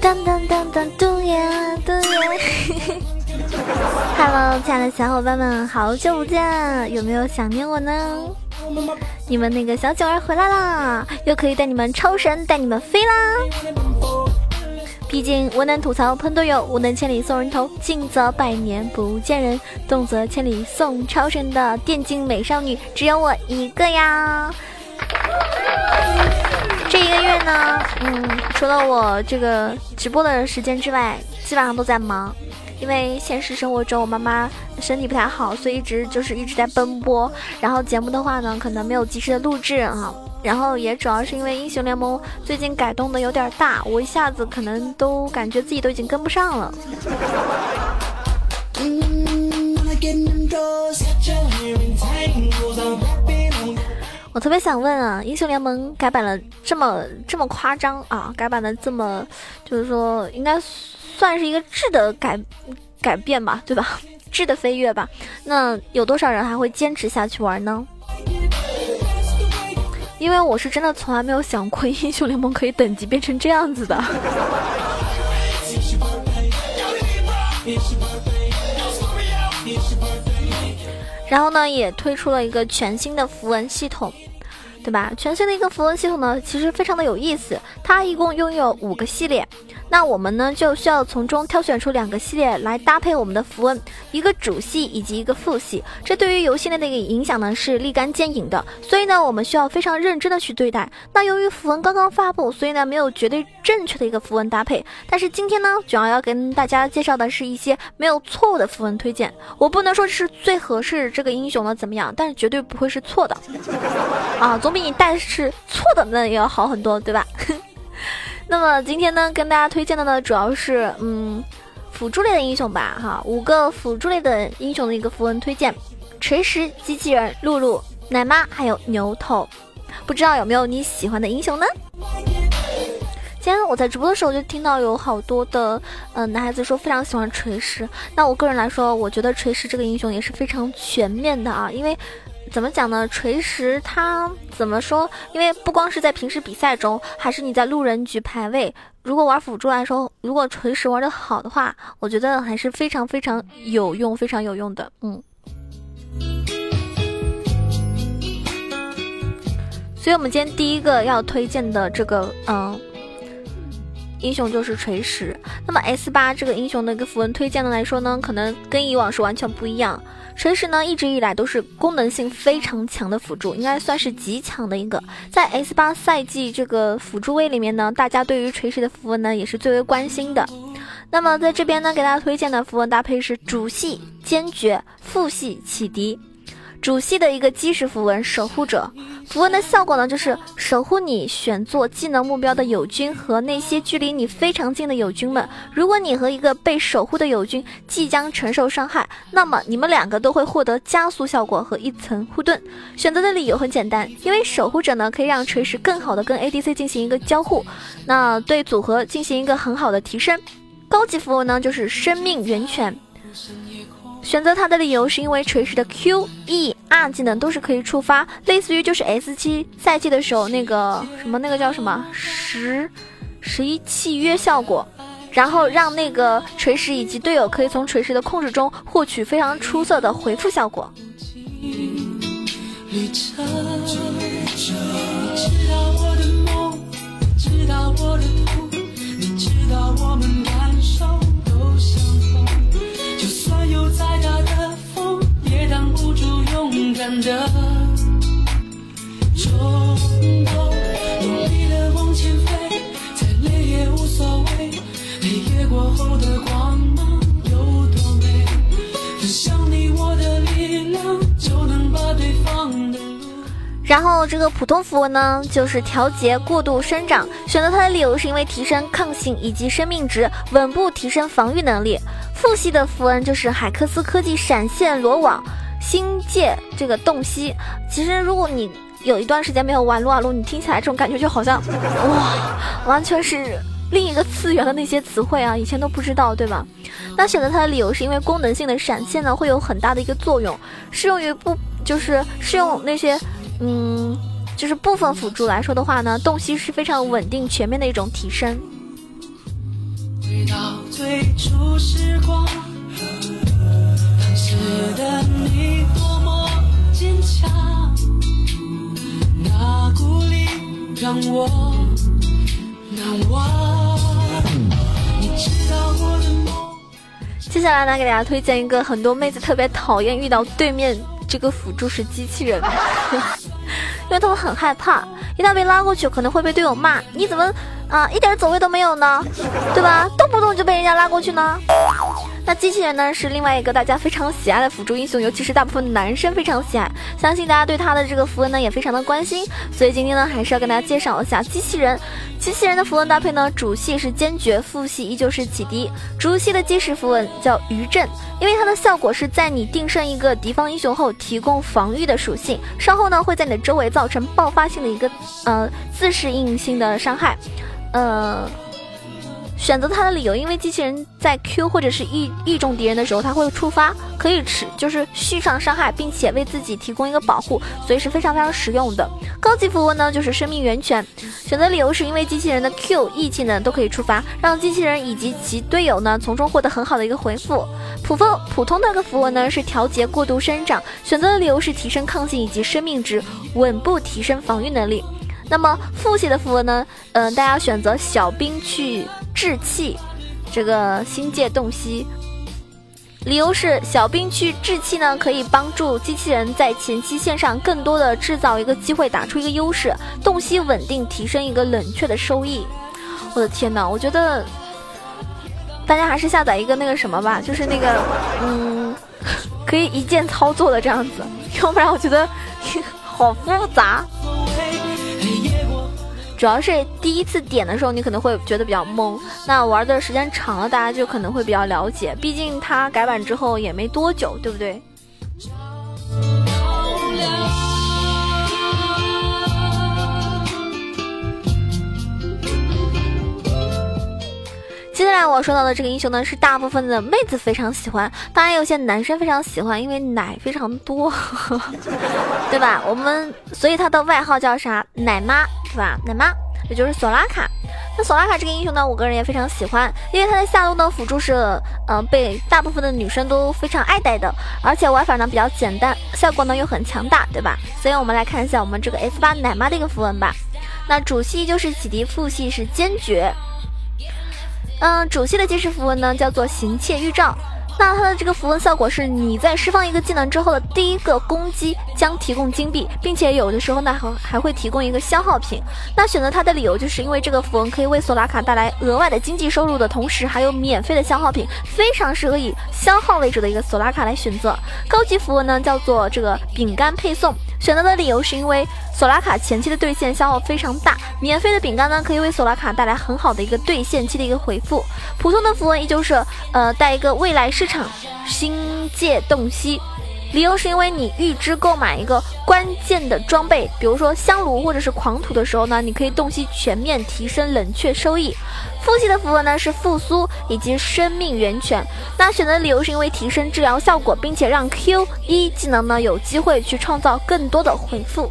当当当当，嘟呀嘟呀！Hello，亲爱的小伙伴们，好久不见，有没有想念我呢？你们那个小九儿回来啦，又可以带你们超神，带你们飞啦！毕竟我能吐槽喷队友，无能千里送人头，近则百年不见人，动则千里送超神的电竞美少女，只有我一个呀！这一个月呢，嗯，除了我这个直播的时间之外，基本上都在忙。因为现实生活中我妈妈身体不太好，所以一直就是一直在奔波。然后节目的话呢，可能没有及时的录制啊。然后也主要是因为英雄联盟最近改动的有点大，我一下子可能都感觉自己都已经跟不上了。我特别想问啊，英雄联盟改版了这么这么夸张啊，改版的这么，就是说应该算是一个质的改改变吧，对吧？质的飞跃吧。那有多少人还会坚持下去玩呢？因为我是真的从来没有想过英雄联盟可以等级变成这样子的。然后呢，也推出了一个全新的符文系统。对吧？全新的一个符文系统呢，其实非常的有意思。它一共拥有五个系列，那我们呢就需要从中挑选出两个系列来搭配我们的符文，一个主系以及一个副系。这对于游戏内的一个影响呢是立竿见影的，所以呢我们需要非常认真的去对待。那由于符文刚刚发布，所以呢没有绝对正确的一个符文搭配。但是今天呢，主要要跟大家介绍的是一些没有错误的符文推荐。我不能说是最合适这个英雄的怎么样，但是绝对不会是错的啊，总。比你带是错的那也要好很多，对吧？那么今天呢，跟大家推荐的呢，主要是嗯辅助类的英雄吧，哈，五个辅助类的英雄的一个符文推荐：锤石、机器人、露露、奶妈，还有牛头。不知道有没有你喜欢的英雄呢？今天我在直播的时候就听到有好多的嗯男孩子说非常喜欢锤石，那我个人来说，我觉得锤石这个英雄也是非常全面的啊，因为。怎么讲呢？锤石它怎么说？因为不光是在平时比赛中，还是你在路人局排位，如果玩辅助来说，如果锤石玩的好的话，我觉得还是非常非常有用，非常有用的。嗯。所以，我们今天第一个要推荐的这个，嗯。英雄就是锤石，那么 S 八这个英雄的一个符文推荐的来说呢，可能跟以往是完全不一样。锤石呢一直以来都是功能性非常强的辅助，应该算是极强的一个。在 S 八赛季这个辅助位里面呢，大家对于锤石的符文呢也是最为关心的。那么在这边呢，给大家推荐的符文搭配是主系坚决，副系启迪。主系的一个基石符文守护者符文的效果呢，就是守护你选做技能目标的友军和那些距离你非常近的友军们。如果你和一个被守护的友军即将承受伤害，那么你们两个都会获得加速效果和一层护盾。选择的理由很简单，因为守护者呢可以让锤石更好的跟 ADC 进行一个交互，那对组合进行一个很好的提升。高级符文呢就是生命源泉。选择它的理由是因为锤石的 Q、E、R 技能都是可以触发，类似于就是 S 七赛季的时候那个什么那个叫什么十十一契约效果，然后让那个锤石以及队友可以从锤石的控制中获取非常出色的回复效果。知道我的痛，你知道我们感受都相同有再大的风，也挡不住勇敢的冲动。努力的往前飞，再累也无所谓。黑夜过后的光。然后这个普通符文呢，就是调节过度生长。选择它的理由是因为提升抗性以及生命值，稳步提升防御能力。副系的符文就是海克斯科技闪现罗网。星界这个洞悉，其实如果你有一段时间没有玩撸啊撸，你听起来这种感觉就好像哇，完全是另一个次元的那些词汇啊，以前都不知道，对吧？那选择它的理由是因为功能性的闪现呢，会有很大的一个作用，适用于不就是适用那些嗯，就是部分辅助来说的话呢，洞悉是非常稳定全面的一种提升。回到最初时光，时的你多么坚强，那鼓励让我难忘。你知道我的梦。接下来呢，给大家推荐一个很多妹子特别讨厌遇到对面这个辅助是机器人，因为他们很害怕，一旦被拉过去可能会被队友骂，你怎么？啊，一点走位都没有呢，对吧？动不动就被人家拉过去呢。那机器人呢，是另外一个大家非常喜爱的辅助英雄，尤其是大部分男生非常喜爱。相信大家对他的这个符文呢也非常的关心，所以今天呢还是要跟大家介绍一下机器人。机器人的符文搭配呢，主系是坚决，副系依旧是启迪。主系的基石符文叫余震，因为它的效果是在你定胜一个敌方英雄后提供防御的属性，稍后呢会在你的周围造成爆发性的一个呃自适应性的伤害。呃，选择它的理由，因为机器人在 Q 或者是易易中敌人的时候，它会触发，可以持就是续上伤害，并且为自己提供一个保护，所以是非常非常实用的。高级符文呢，就是生命源泉。选择理由是因为机器人的 Q、E 技能都可以触发，让机器人以及其队友呢从中获得很好的一个回复。普风普通的个符文呢是调节过度生长，选择的理由是提升抗性以及生命值，稳步提升防御能力。那么副系的符文呢？嗯，大家选择小兵去制气，这个星界洞悉。理由是小兵去制气呢，可以帮助机器人在前期线上更多的制造一个机会，打出一个优势。洞悉稳定，提升一个冷却的收益。我的天哪，我觉得大家还是下载一个那个什么吧，就是那个嗯，可以一键操作的这样子，要不然我觉得 好复杂。主要是第一次点的时候，你可能会觉得比较懵。那玩的时间长了，大家就可能会比较了解。毕竟它改版之后也没多久，对不对？接下来我说到的这个英雄呢，是大部分的妹子非常喜欢，当然有些男生非常喜欢，因为奶非常多，对吧？我们所以他的外号叫啥？奶妈。是吧？奶妈，也就是索拉卡。那索拉卡这个英雄呢，我个人也非常喜欢，因为他的下路呢辅助是，嗯，被大部分的女生都非常爱戴的，而且玩法呢比较简单，效果呢又很强大，对吧？所以我们来看一下我们这个 S 八奶妈的一个符文吧。那主系就是启迪，副系是坚决。嗯，主系的基石符文呢叫做行窃预兆。那它的这个符文效果是，你在释放一个技能之后的第一个攻击将提供金币，并且有的时候呢还还会提供一个消耗品。那选择它的理由就是因为这个符文可以为索拉卡带来额外的经济收入的同时，还有免费的消耗品，非常适合以消耗为主的一个索拉卡来选择。高级符文呢叫做这个饼干配送。选择的理由是因为索拉卡前期的兑现消耗非常大，免费的饼干呢可以为索拉卡带来很好的一个兑现期的一个回复。普通的符文依旧是呃带一个未来式市场星界洞悉，理由是因为你预支购买一个关键的装备，比如说香炉或者是狂徒的时候呢，你可以洞悉全面提升冷却收益。复习的符文呢是复苏以及生命源泉，那选择理由是因为提升治疗效果，并且让 Q 一技能呢有机会去创造更多的回复。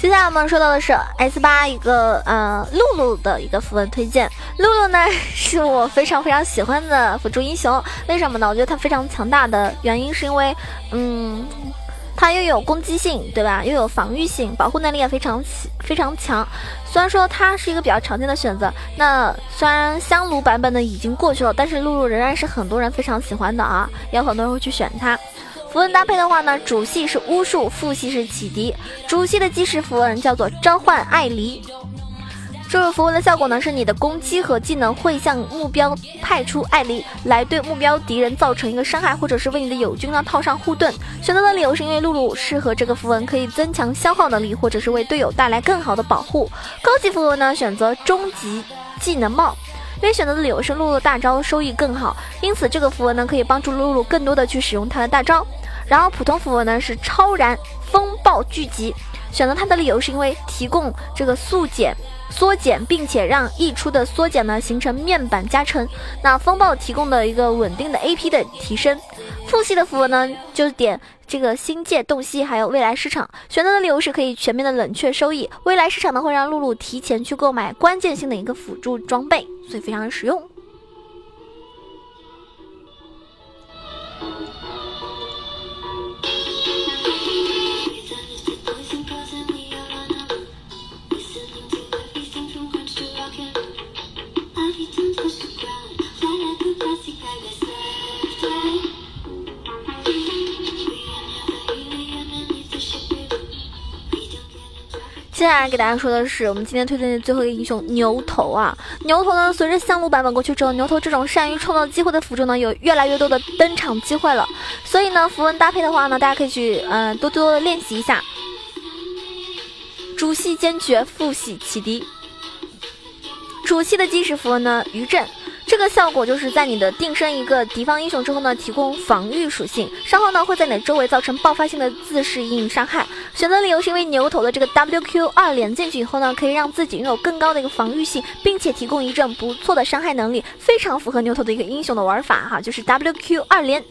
接下来我们说到的是 S 八一个呃露露的一个符文推荐。露露呢是我非常非常喜欢的辅助英雄，为什么呢？我觉得它非常强大的原因是因为，嗯，它又有攻击性，对吧？又有防御性，保护能力也非常非常强。虽然说它是一个比较常见的选择，那虽然香炉版本呢已经过去了，但是露露仍然是很多人非常喜欢的啊，也有很多人会去选它。符文搭配的话呢，主系是巫术，副系是启迪。主系的基石符文叫做召唤艾黎。这个符文的效果呢，是你的攻击和技能会向目标派出艾丽，来对目标敌人造成一个伤害，或者是为你的友军呢套上护盾。选择的理由是因为露露适合这个符文，可以增强消耗能力，或者是为队友带来更好的保护。高级符文呢，选择终极技能帽，因为选择的理由是露露大招收益更好，因此这个符文呢可以帮助露露更多的去使用她的大招。然后普通符文呢是超燃风暴聚集。选择它的理由是因为提供这个速减、缩减，并且让溢出的缩减呢形成面板加成。那风暴提供的一个稳定的 AP 的提升。副系的符文呢，就点这个星界洞悉，还有未来市场。选择的理由是可以全面的冷却收益。未来市场呢会让露露提前去购买关键性的一个辅助装备，所以非常的实用。接下来给大家说的是，我们今天推荐的最后一个英雄牛头啊！牛头呢，随着项目版本过去之后，牛头这种善于创造机会的辅助呢，有越来越多的登场机会了。所以呢，符文搭配的话呢，大家可以去嗯多多的练习一下。主系坚决，副系启迪。主系的基石符文呢，余震。这个效果就是在你的定身一个敌方英雄之后呢，提供防御属性，稍后呢会在你的周围造成爆发性的自适应伤害。选择理由是因为牛头的这个 WQ 二连进去以后呢，可以让自己拥有更高的一个防御性，并且提供一阵不错的伤害能力，非常符合牛头的一个英雄的玩法哈，就是 WQ 二连。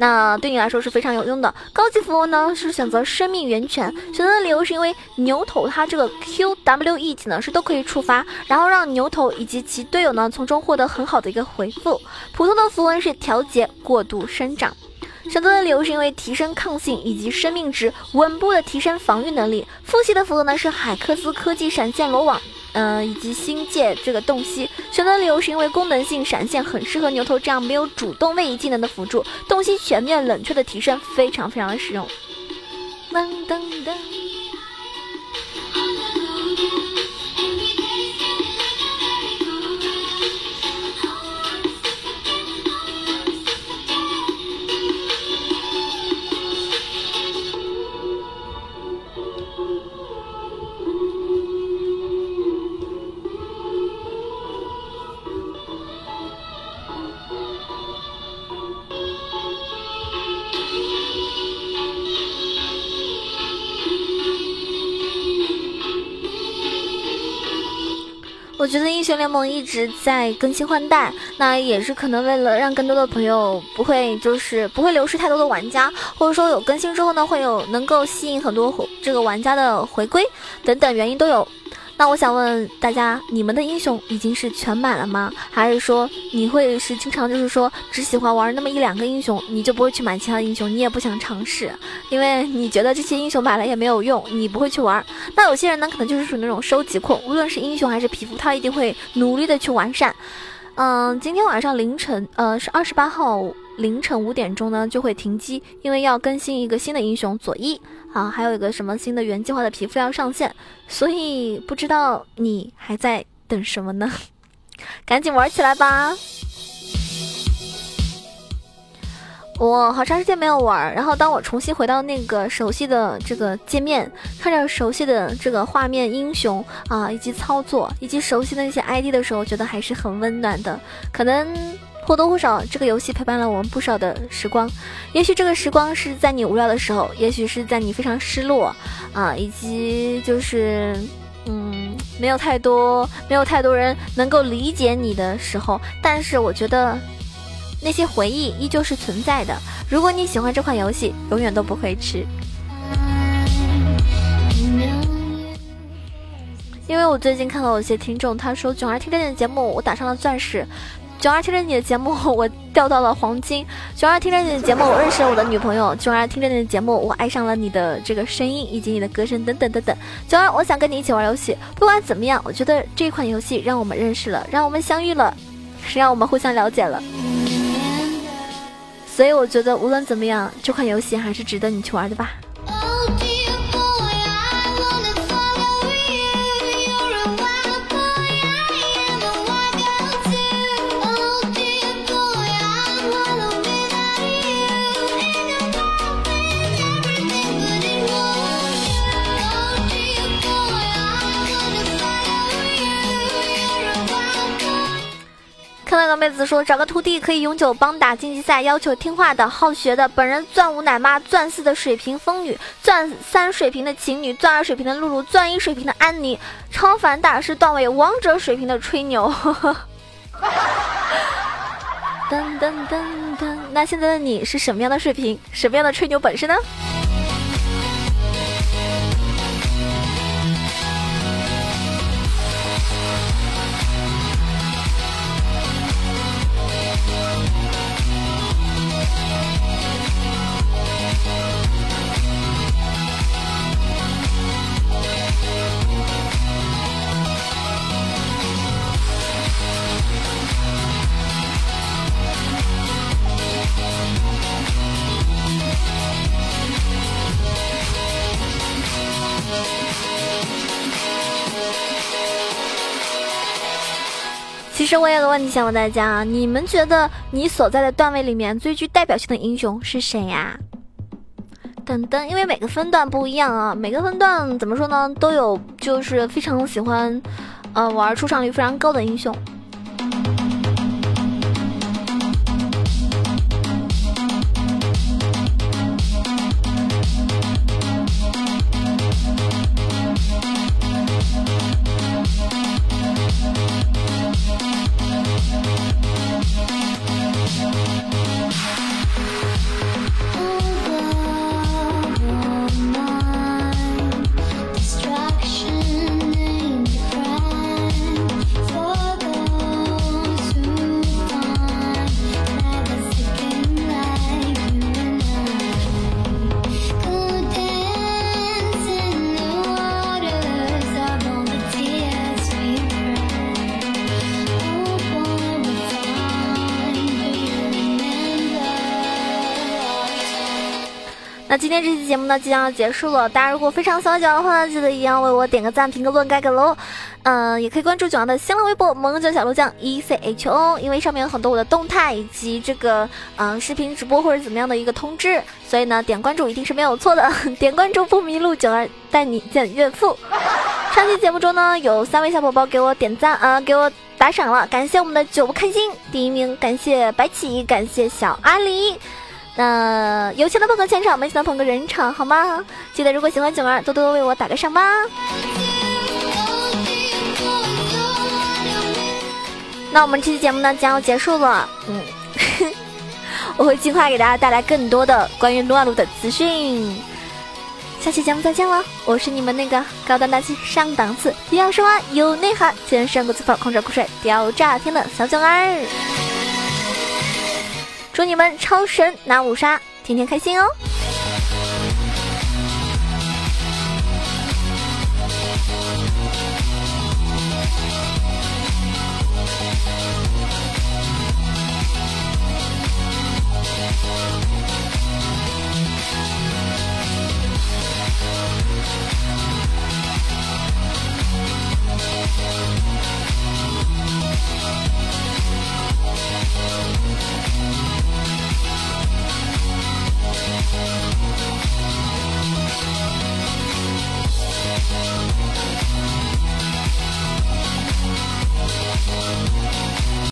那对你来说是非常有用的。高级符文呢是选择生命源泉，选择的理由是因为牛头它这个 QWE 技能是都可以触发，然后让牛头以及其队友呢从中获得很好的一个回复。普通的符文是调节过度生长，选择的理由是因为提升抗性以及生命值，稳步的提升防御能力。副系的符文呢是海克斯科技闪现罗网。嗯，以及星界这个洞悉，选择的理由是因为功能性闪现很适合牛头这样没有主动位移技能的辅助，洞悉全面冷却的提升非常非常的实用。噔噔噔。我觉得英雄联盟一直在更新换代，那也是可能为了让更多的朋友不会就是不会流失太多的玩家，或者说有更新之后呢，会有能够吸引很多这个玩家的回归等等原因都有。那我想问大家，你们的英雄已经是全满了吗？还是说你会是经常就是说只喜欢玩那么一两个英雄，你就不会去买其他英雄，你也不想尝试，因为你觉得这些英雄买了也没有用，你不会去玩。那有些人呢，可能就是属于那种收集控，无论是英雄还是皮肤，他一定会努力的去完善。嗯，今天晚上凌晨，呃，是二十八号。凌晨五点钟呢就会停机，因为要更新一个新的英雄佐伊啊，还有一个什么新的原计划的皮肤要上线，所以不知道你还在等什么呢？赶紧玩起来吧！我好长时间没有玩，然后当我重新回到那个熟悉的这个界面，看着熟悉的这个画面、英雄啊，以及操作，以及熟悉的那些 ID 的时候，觉得还是很温暖的，可能。或多或少，这个游戏陪伴了我们不少的时光。也许这个时光是在你无聊的时候，也许是在你非常失落啊，以及就是嗯，没有太多没有太多人能够理解你的时候。但是我觉得那些回忆依旧是存在的。如果你喜欢这款游戏，永远都不会迟。因为我最近看到有些听众他说：“囧儿听着你的节目，我打上了钻石。”囧儿听着你的节目，我掉到了黄金。囧儿听着你的节目，我认识了我的女朋友。囧儿听着你的节目，我爱上了你的这个声音以及你的歌声等等等等。囧儿，我想跟你一起玩游戏。不管怎么样，我觉得这款游戏让我们认识了，让我们相遇了，是让我们互相了解了。所以我觉得无论怎么样，这款游戏还是值得你去玩的吧。妹子说找个徒弟可以永久帮打晋级赛，要求听话的、好学的。本人钻五奶妈，钻四的水平风女，钻三水平的晴女，钻二水平的露露，钻一水平的安妮，超凡大师段位，王者水平的吹牛。噔噔噔噔，那现在的你是什么样的水平？什么样的吹牛本事呢？实我有个问题想问大家啊，你们觉得你所在的段位里面最具代表性的英雄是谁呀？等等，因为每个分段不一样啊，每个分段怎么说呢，都有就是非常喜欢，呃，玩出场率非常高的英雄。那今天这期节目呢，即将要结束了。大家如果非常喜欢九的话，记得一样为我点个赞、评个论、盖个楼。嗯，也可以关注九阳的新浪微博“萌九小鹿酱 E C H O”，因为上面有很多我的动态以及这个嗯视频直播或者怎么样的一个通知，所以呢点关注一定是没有错的。点关注不迷路，九儿带你见岳父。上期节目中呢，有三位小宝宝给我点赞啊，给我打赏了，感谢我们的九不开心第一名，感谢白起，感谢小阿狸。那有钱的捧个钱场，没钱的捧个人场，好吗？记得如果喜欢囧儿，多多为我打个赏吧。那我们这期节目呢将要结束了，嗯，我会尽快给大家带来更多的关于撸啊撸的资讯。下期节目再见了，我是你们那个高端大气上档次、要说话有内涵、全身国字跑、空着酷帅、屌炸天的小囧儿。祝你们超神拿五杀，天天开心哦！